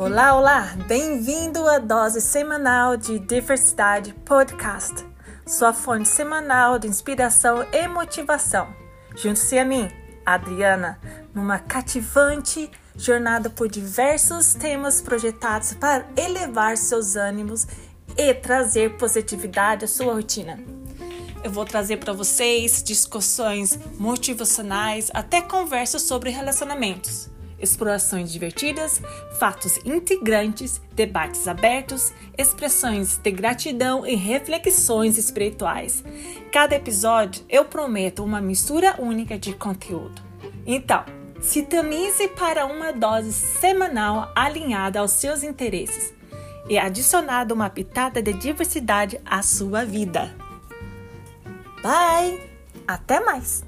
Olá, olá! Bem-vindo à dose semanal de Diversidade Podcast, sua fonte semanal de inspiração e motivação. Junte-se a mim, Adriana, numa cativante jornada por diversos temas projetados para elevar seus ânimos e trazer positividade à sua rotina. Eu vou trazer para vocês discussões motivacionais, até conversas sobre relacionamentos explorações divertidas, fatos integrantes, debates abertos, expressões de gratidão e reflexões espirituais. Cada episódio eu prometo uma mistura única de conteúdo. Então, sintonize para uma dose semanal alinhada aos seus interesses e adicionada uma pitada de diversidade à sua vida. Bye! Até mais!